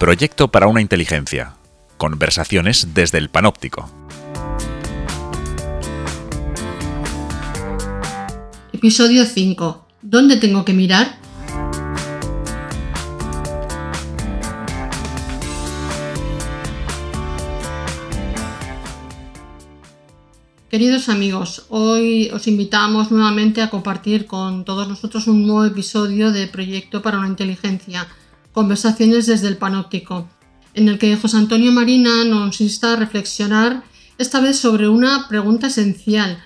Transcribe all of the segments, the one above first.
Proyecto para una inteligencia. Conversaciones desde el panóptico. Episodio 5. ¿Dónde tengo que mirar? Queridos amigos, hoy os invitamos nuevamente a compartir con todos nosotros un nuevo episodio de Proyecto para una Inteligencia, Conversaciones desde el Panóptico, en el que José Antonio Marina nos insta a reflexionar esta vez sobre una pregunta esencial.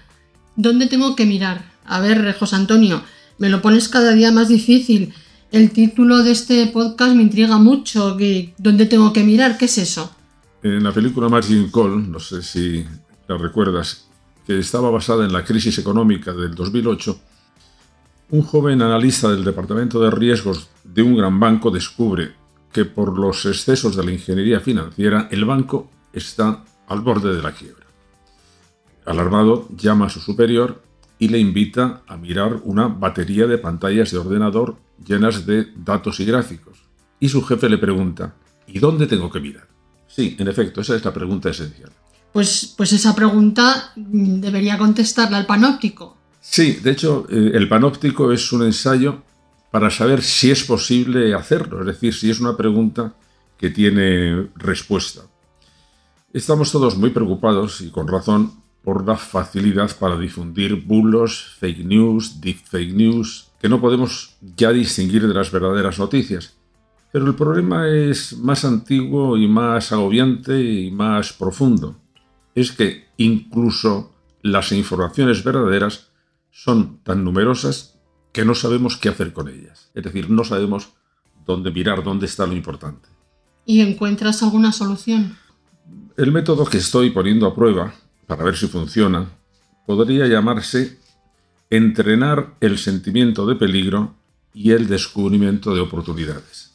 ¿Dónde tengo que mirar? A ver, José Antonio, me lo pones cada día más difícil. El título de este podcast me intriga mucho. ¿Dónde tengo que mirar? ¿Qué es eso? En la película Margin Call, no sé si la recuerdas, que estaba basada en la crisis económica del 2008, un joven analista del Departamento de Riesgos de un gran banco descubre que por los excesos de la ingeniería financiera el banco está al borde de la quiebra. Alarmado, llama a su superior y le invita a mirar una batería de pantallas de ordenador llenas de datos y gráficos. Y su jefe le pregunta, ¿y dónde tengo que mirar? Sí, en efecto, esa es la pregunta esencial. Pues, pues esa pregunta debería contestarla el panóptico. Sí, de hecho, eh, el panóptico es un ensayo para saber si es posible hacerlo, es decir, si es una pregunta que tiene respuesta. Estamos todos muy preocupados y con razón por la facilidad para difundir bulos, fake news, deep fake news, que no podemos ya distinguir de las verdaderas noticias. Pero el problema es más antiguo y más agobiante y más profundo es que incluso las informaciones verdaderas son tan numerosas que no sabemos qué hacer con ellas. Es decir, no sabemos dónde mirar, dónde está lo importante. ¿Y encuentras alguna solución? El método que estoy poniendo a prueba, para ver si funciona, podría llamarse entrenar el sentimiento de peligro y el descubrimiento de oportunidades.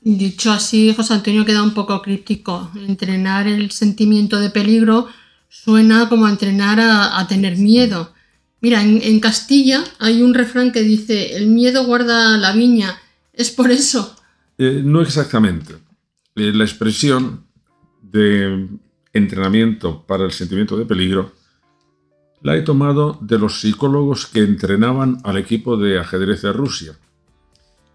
Dicho así, José Antonio queda un poco críptico. Entrenar el sentimiento de peligro suena como a entrenar a, tener miedo. Mira, en, Castilla hay un refrán que dice, el miedo guarda la viña. ¿Es por eso? Eh, no exactamente. Eh, la expresión de entrenamiento para el sentimiento de peligro la he tomado de los psicólogos que entrenaban al equipo de ajedrez de Rusia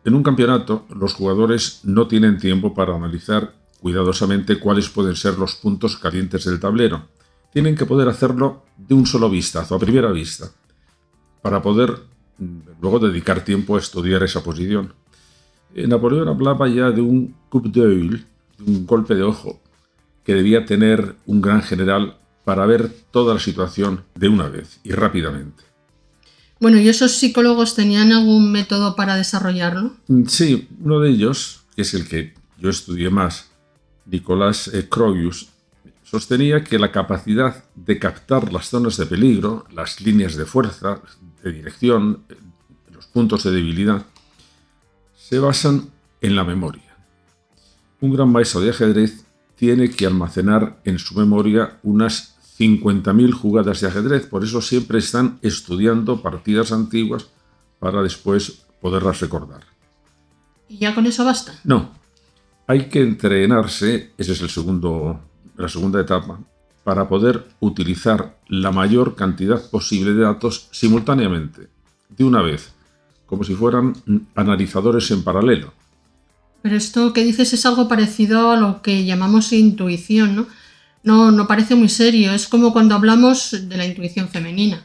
en un campeonato, los jugadores no tienen tiempo para analizar cuidadosamente cuáles pueden ser los puntos calientes del tablero. Tienen que poder hacerlo de un solo vistazo, a primera vista, para poder mm, luego dedicar tiempo a estudiar esa posición. Eh, Napoleón hablaba ya de un coup d'œil, un golpe de ojo, que debía tener un gran general para ver toda la situación de una vez y rápidamente. Bueno, ¿y esos psicólogos tenían algún método para desarrollarlo? Mm, sí, uno de ellos, que es el que yo estudié más, Nicolás Croyus, sostenía que la capacidad de captar las zonas de peligro, las líneas de fuerza, de dirección, los puntos de debilidad, se basan en la memoria. Un gran maestro de ajedrez tiene que almacenar en su memoria unas 50.000 jugadas de ajedrez, por eso siempre están estudiando partidas antiguas para después poderlas recordar. ¿Y ya con eso basta? No, hay que entrenarse, esa es el segundo, la segunda etapa, para poder utilizar la mayor cantidad posible de datos simultáneamente, de una vez, como si fueran analizadores en paralelo. Pero esto que dices es algo parecido a lo que llamamos intuición, ¿no? no, no parece muy serio. Es como cuando hablamos de la intuición femenina.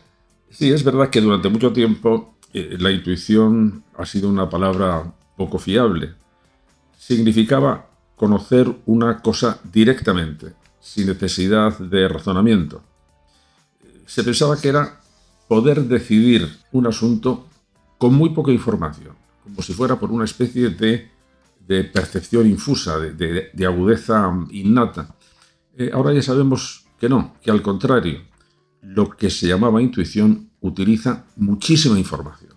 Sí, es verdad que durante mucho tiempo eh, la intuición ha sido una palabra poco fiable. Significaba conocer una cosa directamente, sin necesidad de razonamiento. Se pensaba que era poder decidir un asunto con muy poca información, como si fuera por una especie de, percepción infusa, de agudeza innata. Eh, ahora ya sabemos que no, que al contrario, lo que se llamaba intuición utiliza muchísima información.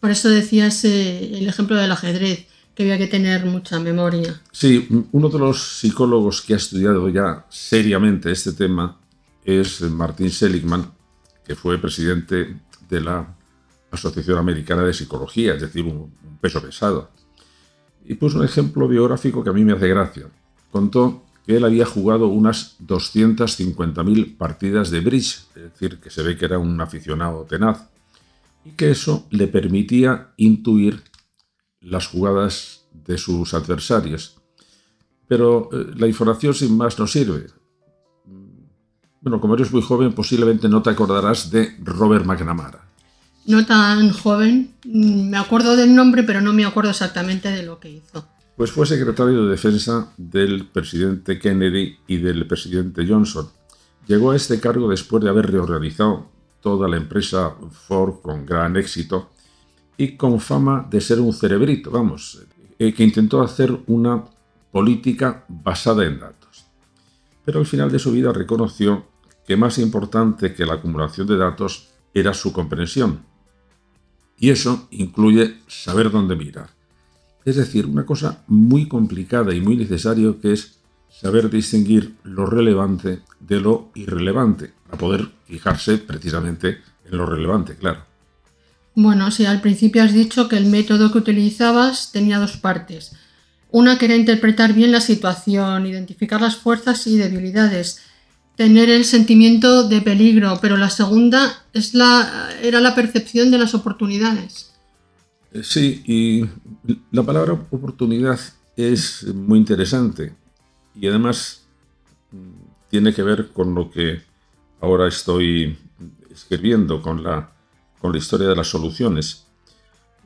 Por eso decías eh, el ejemplo del ajedrez, que había que tener mucha memoria. Sí, uno de los psicólogos que ha estudiado ya seriamente este tema es Martin Seligman, que fue presidente de la Asociación Americana de Psicología, es decir, un peso pesado. Y puso un ejemplo biográfico que a mí me hace gracia. Contó que él había jugado unas 250.000 partidas de bridge, es decir, que se ve que era un aficionado tenaz, y que eso le permitía intuir las jugadas de sus adversarios. Pero eh, la información sin más no sirve. Bueno, como eres muy joven, posiblemente no te acordarás de Robert McNamara. No tan joven, mm, me acuerdo del nombre, pero no me acuerdo exactamente de lo que hizo. Pues fue secretario de defensa del presidente Kennedy y del presidente Johnson. Llegó a este cargo después de haber reorganizado toda la empresa Ford con gran éxito y con fama de ser un cerebrito, vamos, eh, que intentó hacer una política basada en datos. Pero al final de su vida reconoció que más importante que la acumulación de datos era su comprensión. Y eso incluye saber dónde mirar. Es decir, una cosa muy complicada y muy necesaria que es saber distinguir lo relevante de lo irrelevante, para poder fijarse precisamente en lo relevante, claro. Bueno, sí, al principio has dicho que el método que utilizabas tenía dos partes. Una que era interpretar bien la situación, identificar las fuerzas y debilidades, tener el sentimiento de peligro, pero la segunda es la, era la percepción de las oportunidades. Eh, sí, y la palabra oportunidad es muy interesante y además mm, tiene que ver con lo que ahora estoy escribiendo, con la con la historia de las soluciones.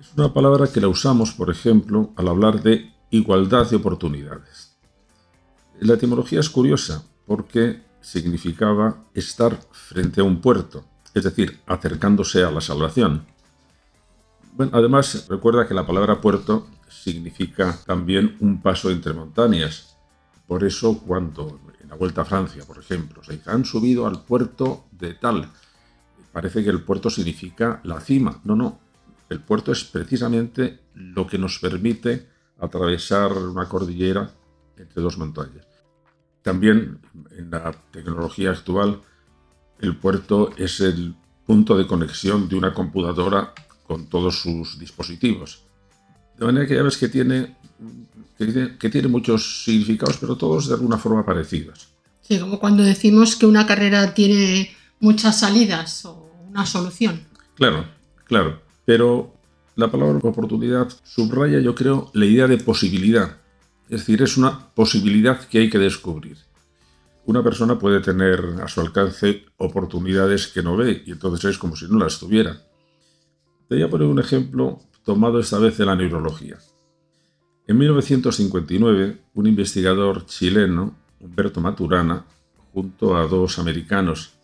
Es una palabra que la usamos, por ejemplo, al hablar de igualdad de oportunidades. La etimología es curiosa porque significaba estar frente a un puerto, es decir, acercándose a la salvación. Además, recuerda que la palabra puerto significa también un paso entre montañas. Por eso, cuando en la Vuelta a Francia, por ejemplo, se han subido al puerto de tal, parece que el puerto significa la cima. No, no. El puerto es precisamente lo que nos permite atravesar una cordillera entre dos montañas. También en la tecnología actual, el puerto es el punto de conexión de una computadora con todos sus dispositivos. De manera que ya ves que tiene, que tiene, muchos significados, pero todos de alguna forma parecidos. Sí, como cuando decimos que una carrera tiene muchas salidas o solución. Claro, claro. Pero la palabra oportunidad subraya, yo creo, la idea de posibilidad. Es decir, es una posibilidad que hay que descubrir. Una persona puede tener a su alcance oportunidades que no ve y entonces es como si no las tuviera. Te voy a poner un ejemplo tomado esta vez de la neurología. En 1959, un investigador chileno, Humberto Maturana, junto a dos americanos,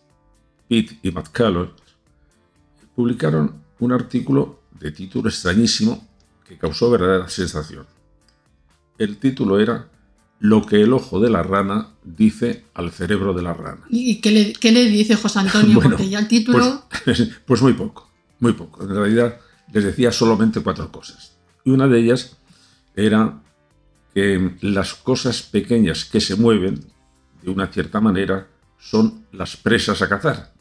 Pitt y McCullough, publicaron un artículo de título extrañísimo que causó verdadera sensación. El título era Lo que el ojo de la rana dice al cerebro de la rana. ¿Y qué le, dice José Antonio? Porque ya el título... Pues, pues, muy poco, muy poco. En realidad les decía solamente cuatro cosas. Y una de ellas era que las cosas pequeñas que se mueven de una cierta manera son las presas a cazar.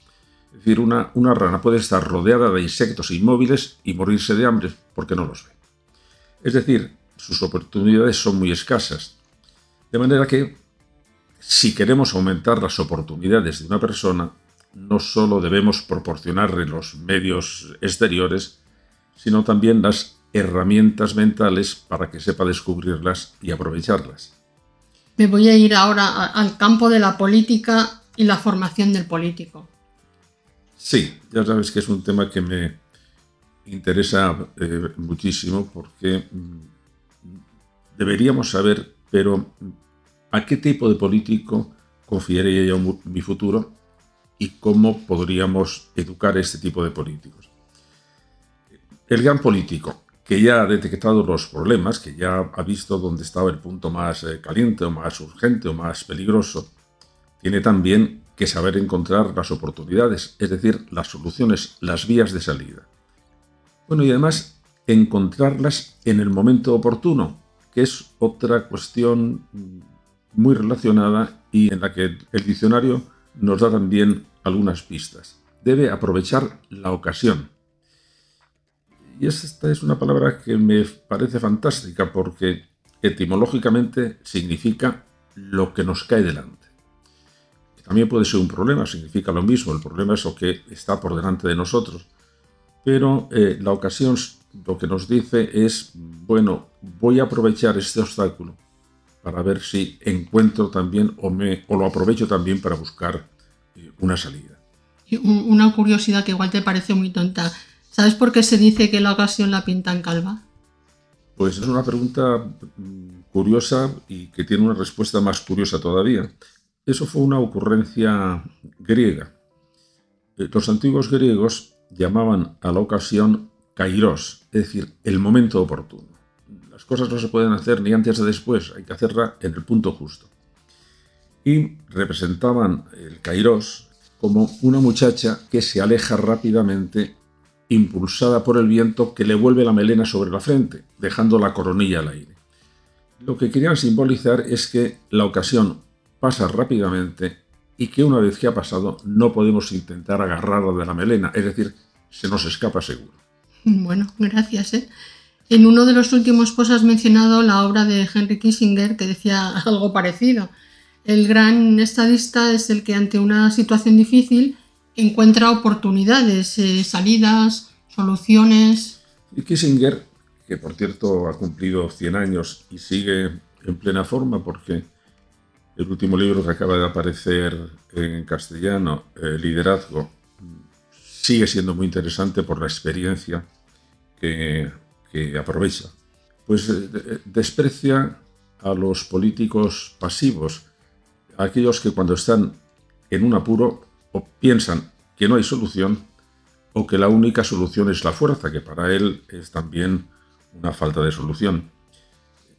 Es decir, una, rana puede estar rodeada de insectos inmóviles y morirse de hambre porque no los ve. Es decir, sus oportunidades son muy escasas. De manera que, si queremos aumentar las oportunidades de una persona, no solo debemos proporcionarle los medios exteriores, sino también las herramientas mentales para que sepa descubrirlas y aprovecharlas. Me voy a ir ahora al campo de la política y la formación del político. Sí, ya sabes que es un tema que me interesa eh, muchísimo porque mm, deberíamos saber, pero ¿a qué tipo de político confiaría yo mi futuro y cómo podríamos educar a este tipo de políticos? El gran político que ya ha detectado los problemas, que ya ha visto dónde estaba el punto más eh, caliente o más urgente o más peligroso, tiene también saber encontrar las oportunidades, es decir, las soluciones, las vías de salida. Bueno, y además encontrarlas en el momento oportuno, que es otra cuestión muy relacionada y en la que el diccionario nos da también algunas pistas. Debe aprovechar la ocasión. Y esta es una palabra que me parece fantástica porque etimológicamente significa lo que nos cae delante. También puede ser un problema, significa lo mismo, el problema es lo que está por delante de nosotros. Pero eh, la ocasión lo que nos dice es, bueno, voy a aprovechar este obstáculo para ver si encuentro también o, me, o lo aprovecho también para buscar eh, una salida. Una curiosidad que igual te parece muy tonta. ¿Sabes por qué se dice que la ocasión la pinta en calva? Pues es una pregunta mm, curiosa y que tiene una respuesta más curiosa todavía. Eso fue una ocurrencia griega. Eh, los antiguos griegos llamaban a la ocasión kairos, es decir, el momento oportuno. Las cosas no se pueden hacer ni antes ni después, hay que hacerla en el punto justo. Y representaban el kairos como una muchacha que se aleja rápidamente impulsada por el viento que le vuelve la melena sobre la frente, dejando la coronilla al aire. Lo que querían simbolizar es que la ocasión pasa rápidamente y que una vez que ha pasado no podemos intentar agarrarla de la melena, es decir, se nos escapa seguro. Bueno, gracias. ¿eh? En uno de los últimos posts has mencionado la obra de Henry Kissinger que decía algo parecido. El gran estadista es el que ante una situación difícil encuentra oportunidades, eh, salidas, soluciones. Y Kissinger, que por cierto ha cumplido 100 años y sigue en plena forma porque el último libro que acaba de aparecer en castellano, Liderazgo, sigue siendo muy interesante por la experiencia que, aprovecha. Pues eh, desprecia a los políticos pasivos, a aquellos que cuando están en un apuro o piensan que no hay solución o que la única solución es la fuerza, que para él es también una falta de solución.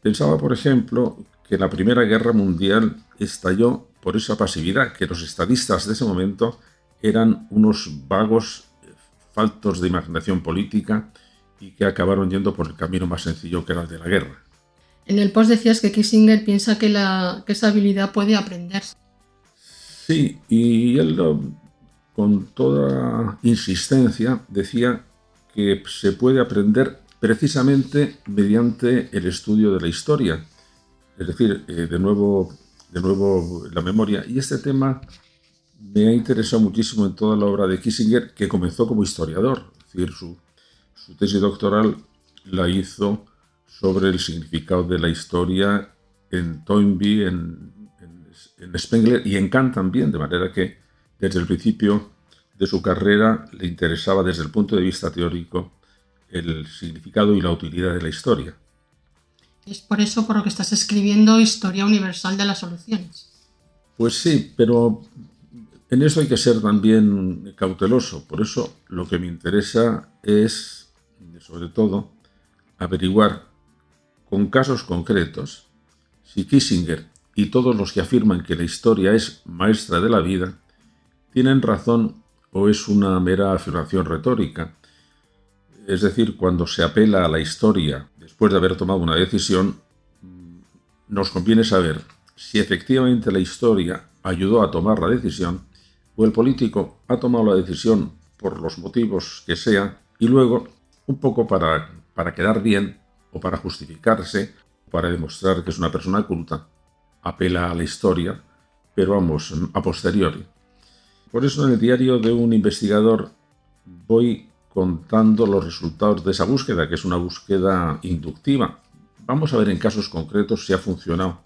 Pensaba, por ejemplo, que la Primera Guerra Mundial estalló por esa pasividad, que los estadistas de ese momento eran unos vagos faltos de imaginación política y que acabaron yendo por el camino más sencillo que era el de la guerra. En el post decías que Kissinger piensa que, la, que esa habilidad puede aprenderse. Sí, y él con toda insistencia decía que se puede aprender precisamente mediante el estudio de la historia. Es decir, eh, de, nuevo, de nuevo la memoria. Y este tema me ha interesado muchísimo en toda la obra de Kissinger, que comenzó como historiador. Es decir, su, tesis doctoral la hizo sobre el significado de la historia en Toynbee, en en Spengler y en Kant también, de manera que desde el principio de su carrera le interesaba desde el punto de vista teórico el significado y la utilidad de la historia. Es por eso por lo que estás escribiendo Historia Universal de las Soluciones. Pues sí, pero en eso hay que ser también cauteloso. Por eso lo que me interesa es, sobre todo, averiguar con casos concretos si Kissinger y todos los que afirman que la historia es maestra de la vida, tienen razón o es una mera afirmación retórica. Es decir, cuando se apela a la historia después de haber tomado una decisión, nos conviene saber si efectivamente la historia ayudó a tomar la decisión o el político ha tomado la decisión por los motivos que sea y luego, un poco para, para quedar bien o para justificarse, para demostrar que es una persona culta, apela a la historia, pero vamos, a posteriori. Por eso en el diario de un investigador voy contando los resultados de esa búsqueda, que es una búsqueda inductiva. Vamos a ver en casos concretos si ha funcionado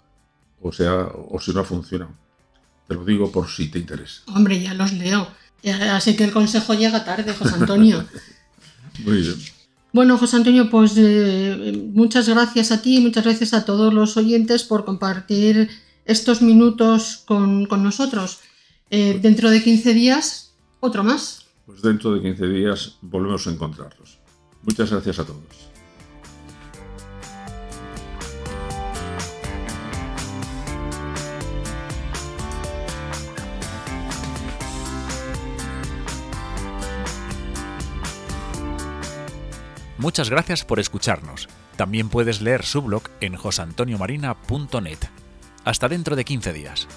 o, sea, o si no ha funcionado. Te lo digo por si te interesa. Hombre, ya los leo. Así que el consejo llega tarde, José Antonio. Muy bien. Bueno, José Antonio, pues eh, muchas gracias a ti y muchas gracias a todos los oyentes por compartir estos minutos con, nosotros. Eh, dentro de 15 días, otro más. Pues dentro de 15 días volvemos a encontrarlos. Muchas gracias a todos. Muchas gracias por escucharnos. También puedes leer su blog en josantoniomarina.net. Hasta dentro de 15 días.